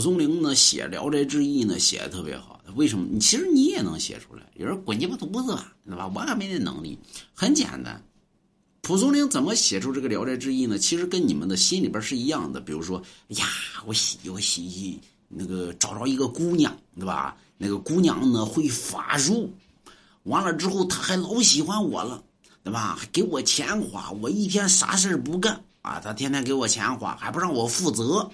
蒲松龄呢写《聊斋志异》呢写的特别好，为什么？其实你也能写出来，有人滚鸡巴犊子吧，对吧？我还没那能力，很简单。蒲松龄怎么写出这个《聊斋志异》呢？其实跟你们的心里边是一样的。比如说，呀，我喜我喜那个找着一个姑娘，对吧？那个姑娘呢会法术，完了之后她还老喜欢我了，对吧？给我钱花，我一天啥事不干啊，她天天给我钱花，还不让我负责。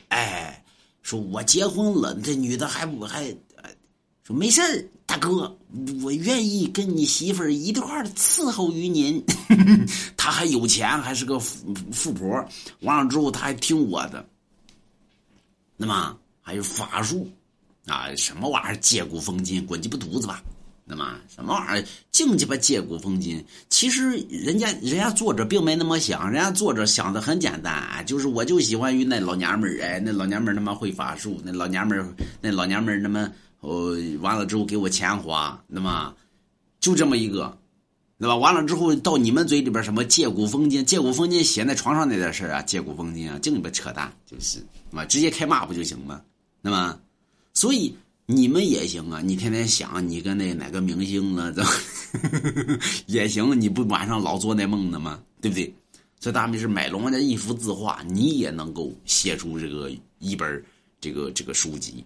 说我结婚了，这女的还不还？说没事大哥，我愿意跟你媳妇儿一块儿伺候于您。他还有钱，还是个富富婆。完了之后，他还听我的。那么还有法术啊，什么玩意儿？借古讽今，滚鸡巴犊子吧！那么什么玩意儿？净鸡巴借古讽今。其实人家人家作者并没那么想，人家作者想的很简单，就是我就喜欢于那老娘们儿，哎，那老娘们儿他妈会法术，那老娘们儿，那老娘们儿他妈。哦，完了之后给我钱花，那么就这么一个，对吧？完了之后到你们嘴里边什么借古讽今，借古讽今写在床上那点事啊，借古讽今啊，净鸡巴扯淡，就是，那么直接开骂不就行吗？那么，所以你们也行啊，你天天想你跟那哪个明星呢，这 也行，你不晚上老做那梦呢吗？对不对？这大明是买龙王家一幅字画，你也能够写出这个一本这个这个书籍。